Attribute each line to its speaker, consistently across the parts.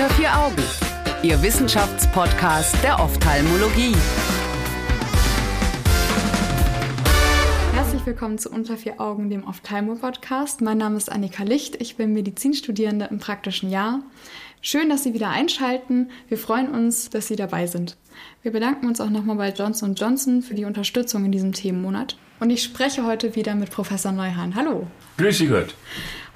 Speaker 1: Unter vier Augen, Ihr Wissenschaftspodcast der Ophthalmologie.
Speaker 2: Herzlich willkommen zu Unter vier Augen, dem Ophthalmo-Podcast. Mein Name ist Annika Licht, ich bin Medizinstudierende im praktischen Jahr. Schön, dass Sie wieder einschalten. Wir freuen uns, dass Sie dabei sind. Wir bedanken uns auch nochmal bei Johnson Johnson für die Unterstützung in diesem Themenmonat. Und ich spreche heute wieder mit Professor Neuhan. Hallo.
Speaker 3: Grüß Sie Gott.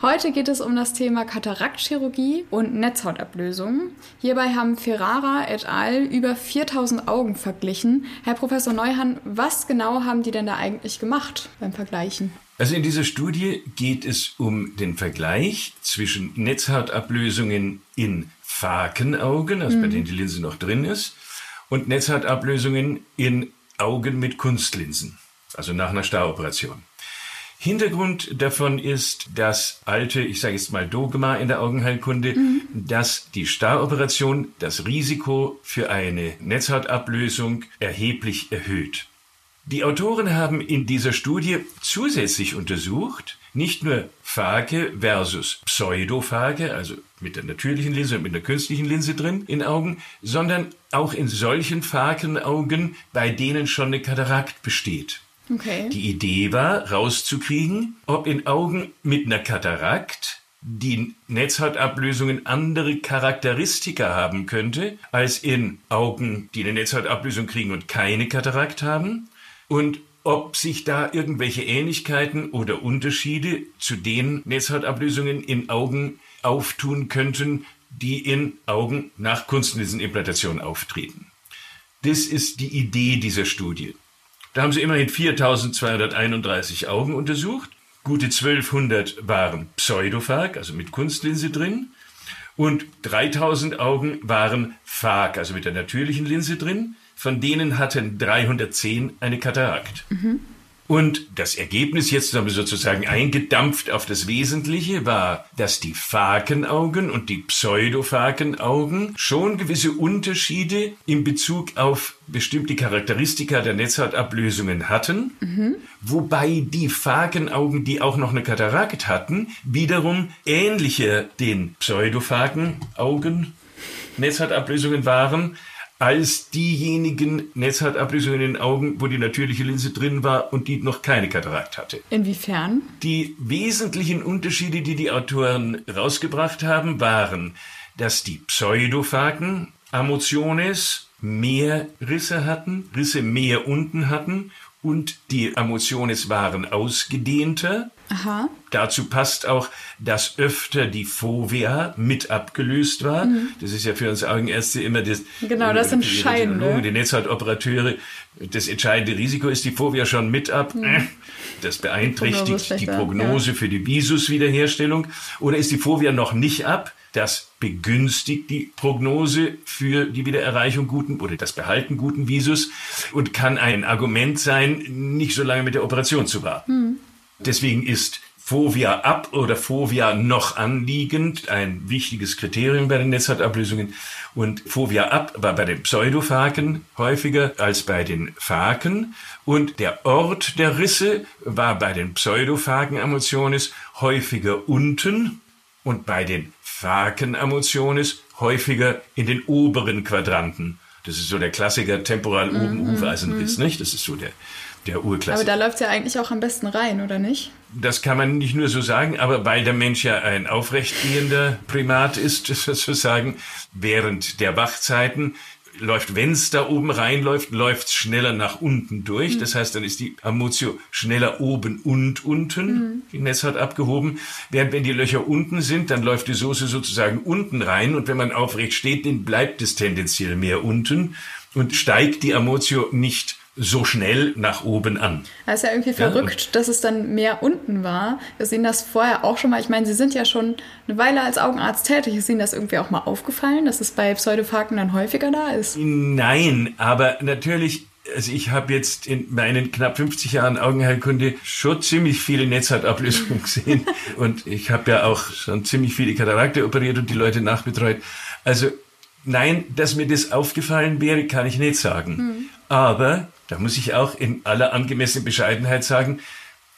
Speaker 2: Heute geht es um das Thema Kataraktchirurgie und Netzhautablösung. Hierbei haben Ferrara et al. über 4000 Augen verglichen. Herr Professor Neuhan, was genau haben die denn da eigentlich gemacht beim Vergleichen?
Speaker 3: Also in dieser Studie geht es um den Vergleich zwischen Netzhautablösungen in Fakenaugen, also mhm. bei denen die Linse noch drin ist, und Netzhautablösungen in Augen mit Kunstlinsen, also nach einer Staroperation. Hintergrund davon ist das alte, ich sage jetzt mal Dogma in der Augenheilkunde, mhm. dass die Staroperation das Risiko für eine Netzhautablösung erheblich erhöht. Die Autoren haben in dieser Studie zusätzlich untersucht, nicht nur Phage versus Pseudophage, also mit der natürlichen Linse und mit der künstlichen Linse drin in Augen, sondern auch in solchen Phakenaugen, bei denen schon eine Katarakt besteht.
Speaker 2: Okay.
Speaker 3: Die Idee war, rauszukriegen, ob in Augen mit einer Katarakt die Netzhautablösungen andere Charakteristika haben könnte, als in Augen, die eine Netzhautablösung kriegen und keine Katarakt haben, und ob sich da irgendwelche Ähnlichkeiten oder Unterschiede zu den Netzhautablösungen in Augen auftun könnten, die in Augen nach Kunstlinsenimplantation auftreten. Das ist die Idee dieser Studie. Da haben sie immerhin 4231 Augen untersucht. Gute 1200 waren Pseudophag, also mit Kunstlinse drin. Und 3000 Augen waren Phag, also mit der natürlichen Linse drin. Von denen hatten 310 eine Katarakt. Mhm. Und das Ergebnis jetzt haben wir sozusagen eingedampft auf das Wesentliche war, dass die Fakenaugen und die Pseudofakenaugen schon gewisse Unterschiede in Bezug auf bestimmte Charakteristika der Netzhautablösungen hatten, mhm. wobei die Fakenaugen, die auch noch eine Katarakt hatten, wiederum ähnlicher den Pseudofakenaugen Netzhautablösungen waren, als diejenigen Netzhautablösungen in den Augen, wo die natürliche Linse drin war und die noch keine Katarakt hatte.
Speaker 2: Inwiefern?
Speaker 3: Die wesentlichen Unterschiede, die die Autoren rausgebracht haben, waren, dass die Pseudophagen Amotiones mehr Risse hatten, Risse mehr unten hatten und die Amotiones waren ausgedehnter
Speaker 2: Aha.
Speaker 3: Dazu passt auch, dass öfter die Fovea mit abgelöst war. Mhm. Das ist ja für uns Augenärzte immer das,
Speaker 2: genau, das
Speaker 3: die,
Speaker 2: Entscheidende.
Speaker 3: Die Netzhautoperateure. Das entscheidende Risiko ist die Fovea schon mit ab. Mhm. Das beeinträchtigt die, die Prognose ja. für die Visuswiederherstellung. Oder ist die Fovea noch nicht ab? Das begünstigt die Prognose für die Wiedererreichung guten oder das Behalten guten Visus und kann ein Argument sein, nicht so lange mit der Operation zu warten. Mhm. Deswegen ist Fovea ab oder Fovea noch anliegend ein wichtiges Kriterium bei den Netzhautablösungen. Und Fovea ab war bei den Pseudophaken häufiger als bei den Phaken. Und der Ort der Risse war bei den Pseudophaken Amotionis häufiger unten und bei den Phaken Amotionis häufiger in den oberen Quadranten. Das ist so der Klassiker temporal oben mm -hmm. Hufeisenriss, nicht? Das ist so der der Urklasse.
Speaker 2: Aber da läuft es ja eigentlich auch am besten rein, oder nicht?
Speaker 3: Das kann man nicht nur so sagen, aber weil der Mensch ja ein aufrechtgehender Primat ist, sozusagen, während der Wachzeiten läuft, wenn es da oben reinläuft, läuft es schneller nach unten durch. Mhm. Das heißt, dann ist die Amotio schneller oben und unten, mhm. die Netzhaut abgehoben. Während wenn die Löcher unten sind, dann läuft die Soße sozusagen unten rein und wenn man aufrecht steht, dann bleibt es tendenziell mehr unten und steigt die Amotio nicht so schnell nach oben an.
Speaker 2: Das ist ja irgendwie verrückt, ja, dass es dann mehr unten war. Wir sehen das vorher auch schon mal. Ich meine, Sie sind ja schon eine Weile als Augenarzt tätig. Ist Ihnen das irgendwie auch mal aufgefallen, dass es bei Pseudophaken dann häufiger da ist?
Speaker 3: Nein, aber natürlich also ich habe jetzt in meinen knapp 50 Jahren Augenheilkunde schon ziemlich viele Netzhautablösungen gesehen und ich habe ja auch schon ziemlich viele Katarakte operiert und die Leute nachbetreut. Also nein, dass mir das aufgefallen wäre, kann ich nicht sagen. Mhm. Aber da muss ich auch in aller angemessenen Bescheidenheit sagen,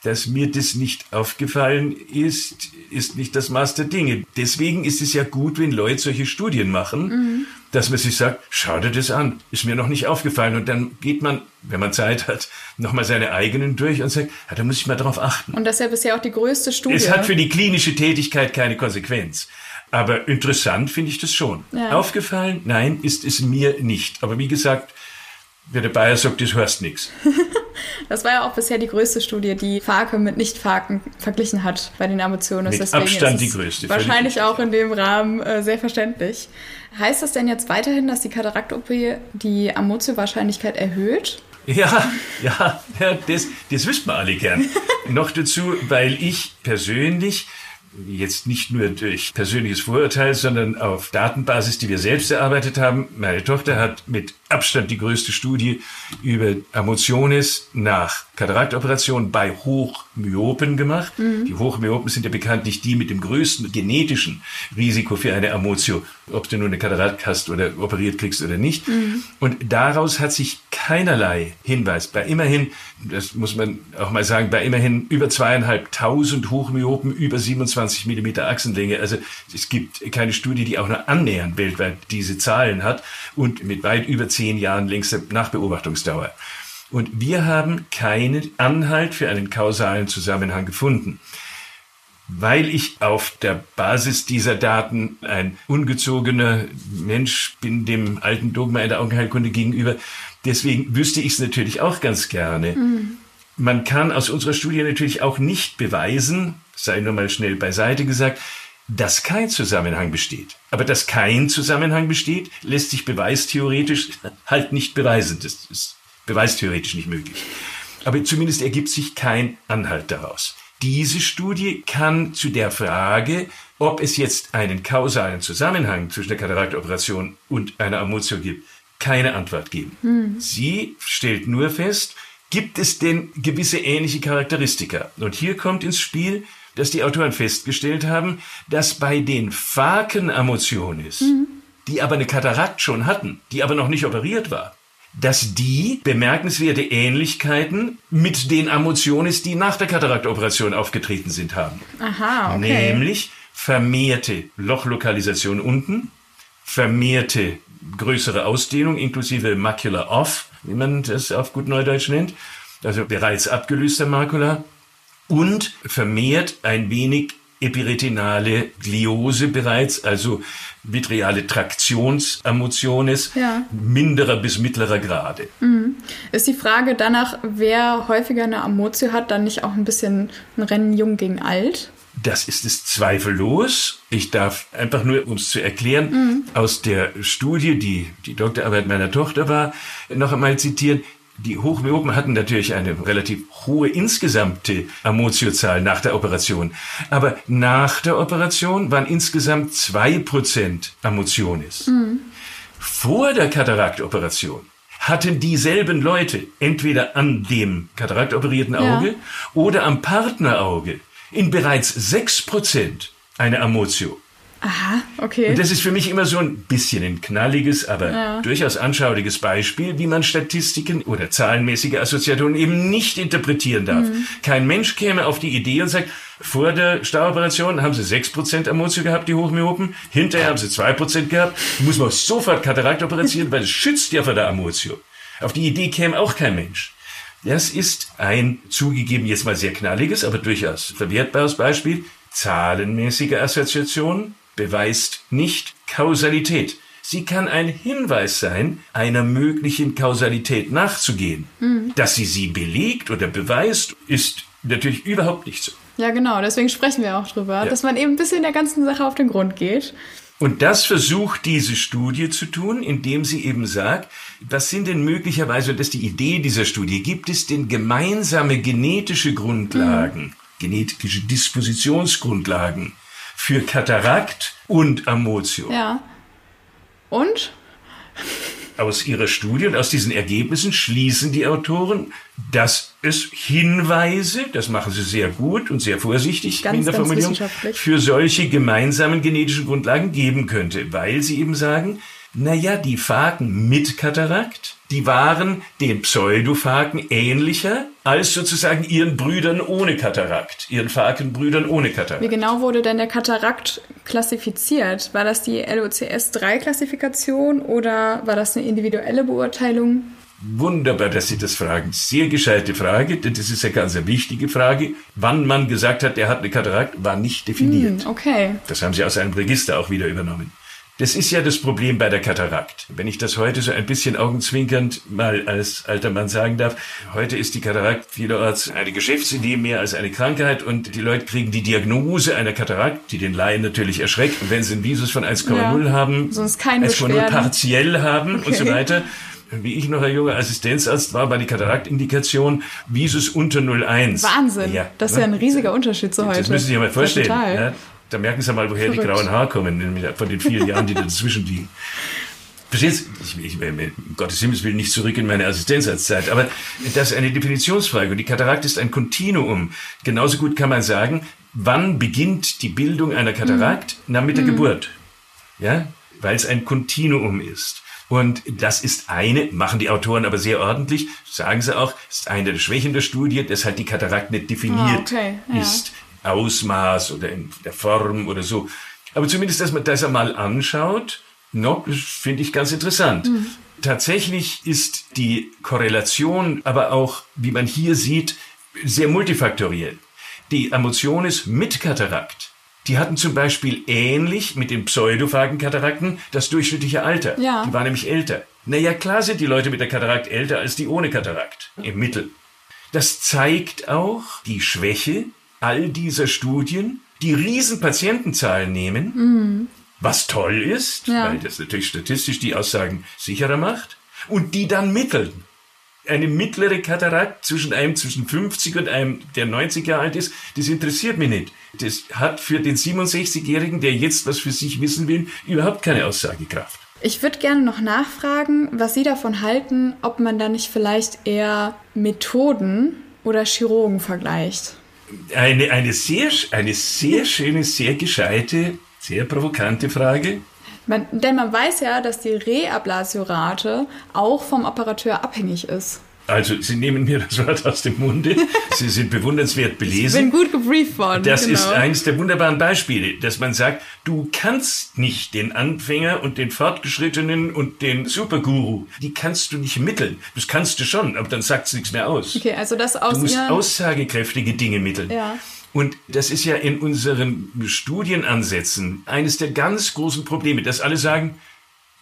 Speaker 3: dass mir das nicht aufgefallen ist, ist nicht das Maß der Dinge. Deswegen ist es ja gut, wenn Leute solche Studien machen, mhm. dass man sich sagt, schau dir das an, ist mir noch nicht aufgefallen. Und dann geht man, wenn man Zeit hat, nochmal seine eigenen durch und sagt, ja, da muss ich mal drauf achten.
Speaker 2: Und das ist ja bisher auch die größte Studie.
Speaker 3: Es hat für die klinische Tätigkeit keine Konsequenz. Aber interessant finde ich das schon. Ja. Aufgefallen? Nein, ist es mir nicht. Aber wie gesagt, wer der Bayer sagt, das hörst nichts.
Speaker 2: Das war ja auch bisher die größte Studie, die Farke mit Nicht-Farken verglichen hat bei den Emotionen.
Speaker 3: Mit Deswegen Abstand die größte.
Speaker 2: Wahrscheinlich auch in dem Rahmen äh, sehr verständlich. Heißt das denn jetzt weiterhin, dass die Katarakt-OP die Amotio-Wahrscheinlichkeit erhöht?
Speaker 3: Ja, ja, ja das, das wüssten wir alle gern. Noch dazu, weil ich persönlich jetzt nicht nur durch persönliches Vorurteil, sondern auf Datenbasis, die wir selbst erarbeitet haben. Meine Tochter hat mit Abstand die größte Studie über Emotiones nach Kataraktoperation bei Hochmyopen gemacht. Mhm. Die Hochmyopen sind ja bekanntlich die mit dem größten genetischen Risiko für eine Amotio, ob du nur eine Katarakt hast oder operiert kriegst oder nicht. Mhm. Und daraus hat sich keinerlei Hinweis bei immerhin, das muss man auch mal sagen, bei immerhin über zweieinhalbtausend Hochmyopen über 27 Millimeter Achsenlänge. Also es gibt keine Studie, die auch nur annähernd weltweit diese Zahlen hat und mit weit über zehn Jahren längste Nachbeobachtungsdauer. Und wir haben keinen Anhalt für einen kausalen Zusammenhang gefunden. Weil ich auf der Basis dieser Daten ein ungezogener Mensch bin dem alten Dogma in der Augenheilkunde gegenüber, deswegen wüsste ich es natürlich auch ganz gerne. Mhm. Man kann aus unserer Studie natürlich auch nicht beweisen, sei nur mal schnell beiseite gesagt, dass kein Zusammenhang besteht. Aber dass kein Zusammenhang besteht, lässt sich beweistheoretisch halt nicht beweisen. Das ist beweistheoretisch nicht möglich. Aber zumindest ergibt sich kein Anhalt daraus. Diese Studie kann zu der Frage, ob es jetzt einen kausalen Zusammenhang zwischen der Kataraktoperation und einer Amotio gibt, keine Antwort geben. Hm. Sie stellt nur fest, gibt es denn gewisse ähnliche Charakteristika? Und hier kommt ins Spiel, dass die Autoren festgestellt haben, dass bei den Phaken-Amotionis, mhm. die aber eine Katarakt schon hatten, die aber noch nicht operiert war, dass die bemerkenswerte Ähnlichkeiten mit den Amotionis, die nach der Kataraktoperation aufgetreten sind, haben.
Speaker 2: Aha, okay.
Speaker 3: Nämlich vermehrte Lochlokalisation unten, vermehrte größere Ausdehnung inklusive Macular Off, wie man das auf gut Neudeutsch nennt, also bereits abgelöster Makula, und vermehrt ein wenig epiretinale Gliose bereits, also vitreale Traktionsamotiones ja. minderer bis mittlerer Grade.
Speaker 2: Mhm. Ist die Frage danach, wer häufiger eine Amotio hat, dann nicht auch ein bisschen ein Rennen jung gegen alt?
Speaker 3: Das ist es zweifellos. Ich darf einfach nur, um es zu erklären, mhm. aus der Studie, die die Doktorarbeit meiner Tochter war, noch einmal zitieren. Die Hochmyopen hatten natürlich eine relativ hohe insgesamte Amotiozahl nach der Operation. Aber nach der Operation waren insgesamt zwei Prozent Amotionis. Mhm. Vor der Kataraktoperation hatten dieselben Leute entweder an dem kataraktoperierten Auge ja. oder am Partnerauge in bereits sechs Prozent eine Amotio.
Speaker 2: Aha, okay.
Speaker 3: Und das ist für mich immer so ein bisschen ein knalliges, aber ja. durchaus anschauliches Beispiel, wie man Statistiken oder zahlenmäßige Assoziationen eben nicht interpretieren darf. Mhm. Kein Mensch käme auf die Idee und sagt, vor der Stauoperation haben sie 6% Amotio gehabt, die Hochmyopen. Hinterher haben sie 2% gehabt. Muss man sofort Katarakt operieren, weil es schützt ja vor der Amotio. Auf die Idee käme auch kein Mensch. Das ist ein zugegeben jetzt mal sehr knalliges, aber durchaus verwertbares Beispiel. Zahlenmäßige Assoziation beweist nicht Kausalität. Sie kann ein Hinweis sein, einer möglichen Kausalität nachzugehen. Mhm. Dass sie sie belegt oder beweist, ist natürlich überhaupt nicht so.
Speaker 2: Ja, genau. Deswegen sprechen wir auch drüber, ja. dass man eben ein bisschen der ganzen Sache auf den Grund geht.
Speaker 3: Und das versucht diese Studie zu tun, indem sie eben sagt, was sind denn möglicherweise, das ist die Idee dieser Studie, gibt es denn gemeinsame genetische Grundlagen, mhm. genetische Dispositionsgrundlagen für Katarakt und Amotio.
Speaker 2: Ja. Und?
Speaker 3: Aus ihrer Studie und aus diesen Ergebnissen schließen die Autoren, dass es Hinweise, das machen sie sehr gut und sehr vorsichtig
Speaker 2: ganz,
Speaker 3: in der Formulierung, für solche gemeinsamen genetischen Grundlagen geben könnte, weil sie eben sagen, naja, die Phagen mit Katarakt, die waren den Pseudophagen ähnlicher als sozusagen ihren Brüdern ohne Katarakt, ihren Phagenbrüdern ohne Katarakt.
Speaker 2: Wie genau wurde denn der Katarakt klassifiziert? War das die LOCS-3-Klassifikation oder war das eine individuelle Beurteilung?
Speaker 3: Wunderbar, dass Sie das fragen. Sehr gescheite Frage, denn das ist ja ganz eine wichtige Frage. Wann man gesagt hat, er hat eine Katarakt, war nicht definiert.
Speaker 2: Hm, okay.
Speaker 3: Das haben Sie aus einem Register auch wieder übernommen. Das ist ja das Problem bei der Katarakt. Wenn ich das heute so ein bisschen augenzwinkernd mal als alter Mann sagen darf, heute ist die Katarakt vielerorts eine Geschäftsidee mehr als eine Krankheit und die Leute kriegen die Diagnose einer Katarakt, die den Laien natürlich erschreckt. Und wenn sie einen Visus von 1,0 ja, haben, 1,0 partiell haben okay. und so weiter, wie ich noch ein junger Assistenzarzt war, war die Kataraktindikation Visus unter 0,1.
Speaker 2: Wahnsinn. Ja, das ist ne? ja ein riesiger Unterschied zu heute.
Speaker 3: Das müssen Sie sich mal vorstellen. Ja, da merken Sie mal, woher Verrückt. die grauen Haare kommen, von den vielen Jahren, die dazwischen liegen. Verstehst Ich, ich, um Gottes Himmels will nicht zurück in meine Assistenzarztzeit, aber das ist eine Definitionsfrage und die Katarakt ist ein Kontinuum. Genauso gut kann man sagen, wann beginnt die Bildung einer Katarakt? Mhm. Na, mit der mhm. Geburt. Ja? Weil es ein Kontinuum ist. Und das ist eine, machen die Autoren aber sehr ordentlich, sagen sie auch, ist eine der Schwächen der Studie, dass halt die Katarakt nicht definiert ah, okay, ja. ist. Ausmaß oder in der Form oder so. Aber zumindest, dass man das einmal anschaut, finde ich ganz interessant. Mhm. Tatsächlich ist die Korrelation aber auch, wie man hier sieht, sehr multifaktoriell. Die Emotionis mit Katarakt, die hatten zum Beispiel ähnlich mit den Pseudophagen-Katarakten das durchschnittliche Alter. Ja. Die waren nämlich älter. Naja, klar sind die Leute mit der Katarakt älter als die ohne Katarakt im Mittel. Das zeigt auch die Schwäche all dieser Studien, die riesen Patientenzahlen nehmen, mhm. was toll ist, ja. weil das natürlich statistisch die Aussagen sicherer macht, und die dann mitteln. Eine mittlere Katarakt zwischen einem zwischen 50 und einem, der 90 Jahre alt ist, das interessiert mich nicht. Das hat für den 67-Jährigen, der jetzt was für sich wissen will, überhaupt keine Aussagekraft.
Speaker 2: Ich würde gerne noch nachfragen, was Sie davon halten, ob man da nicht vielleicht eher Methoden oder Chirurgen vergleicht.
Speaker 3: Eine, eine, sehr, eine sehr schöne, sehr gescheite, sehr provokante Frage.
Speaker 2: Man, denn man weiß ja, dass die Reablationrate auch vom Operateur abhängig ist.
Speaker 3: Also, Sie nehmen mir das Wort aus dem Munde. Sie sind bewundernswert belesen.
Speaker 2: Ich bin gut gebrieft worden.
Speaker 3: Das genau. ist eines der wunderbaren Beispiele, dass man sagt, du kannst nicht den Anfänger und den Fortgeschrittenen und den Superguru, die kannst du nicht mitteln. Das kannst du schon, aber dann sagt es nichts mehr aus.
Speaker 2: Okay, also das aus
Speaker 3: Du musst aussagekräftige Dinge mitteln.
Speaker 2: Ja.
Speaker 3: Und das ist ja in unseren Studienansätzen eines der ganz großen Probleme, dass alle sagen,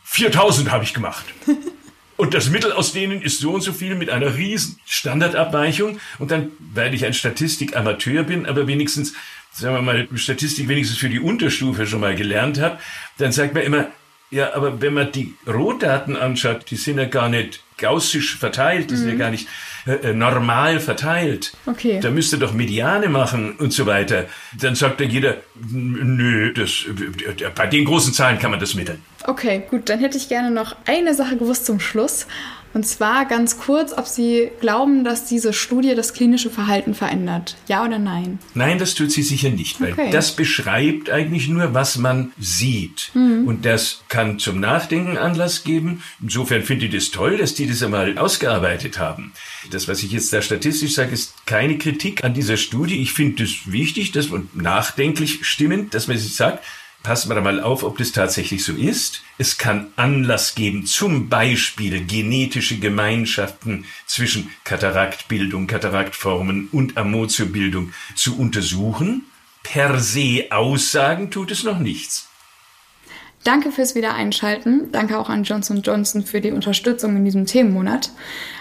Speaker 3: 4000 habe ich gemacht. Und das Mittel aus denen ist so und so viel mit einer riesen Standardabweichung. Und dann, weil ich ein Statistikamateur bin, aber wenigstens, sagen wir mal, Statistik wenigstens für die Unterstufe schon mal gelernt habe, dann sagt man immer, ja, aber wenn man die Rohdaten anschaut, die sind ja gar nicht gaussisch verteilt, die mhm. sind ja gar nicht äh, äh, normal verteilt.
Speaker 2: Okay.
Speaker 3: Da müsste doch Mediane machen und so weiter. Dann sagt dann jeder, nö, das, äh, bei den großen Zahlen kann man das mitteln.
Speaker 2: Okay, gut, dann hätte ich gerne noch eine Sache gewusst zum Schluss. Und zwar ganz kurz, ob Sie glauben, dass diese Studie das klinische Verhalten verändert. Ja oder nein?
Speaker 3: Nein, das tut sie sicher nicht, weil okay. das beschreibt eigentlich nur, was man sieht. Mhm. Und das kann zum Nachdenken Anlass geben. Insofern finde ich das toll, dass die das einmal ausgearbeitet haben. Das, was ich jetzt da statistisch sage, ist keine Kritik an dieser Studie. Ich finde es wichtig, dass man nachdenklich stimmend, dass man sich sagt, passen wir da mal auf, ob das tatsächlich so ist. Es kann Anlass geben, zum Beispiel genetische Gemeinschaften zwischen Kataraktbildung, Kataraktformen und Amotiobildung zu untersuchen. Per se Aussagen tut es noch nichts.
Speaker 2: Danke fürs Wiedereinschalten. Danke auch an Johnson Johnson für die Unterstützung in diesem Themenmonat.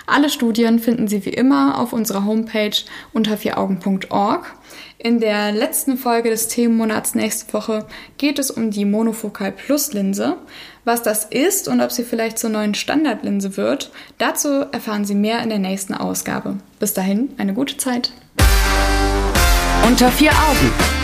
Speaker 2: Alle Studien finden Sie wie immer auf unserer Homepage unter vieraugen.org. In der letzten Folge des Themenmonats nächste Woche geht es um die Monofocal Plus Linse. Was das ist und ob sie vielleicht zur neuen Standardlinse wird, dazu erfahren Sie mehr in der nächsten Ausgabe. Bis dahin, eine gute Zeit.
Speaker 1: Unter vier Augen.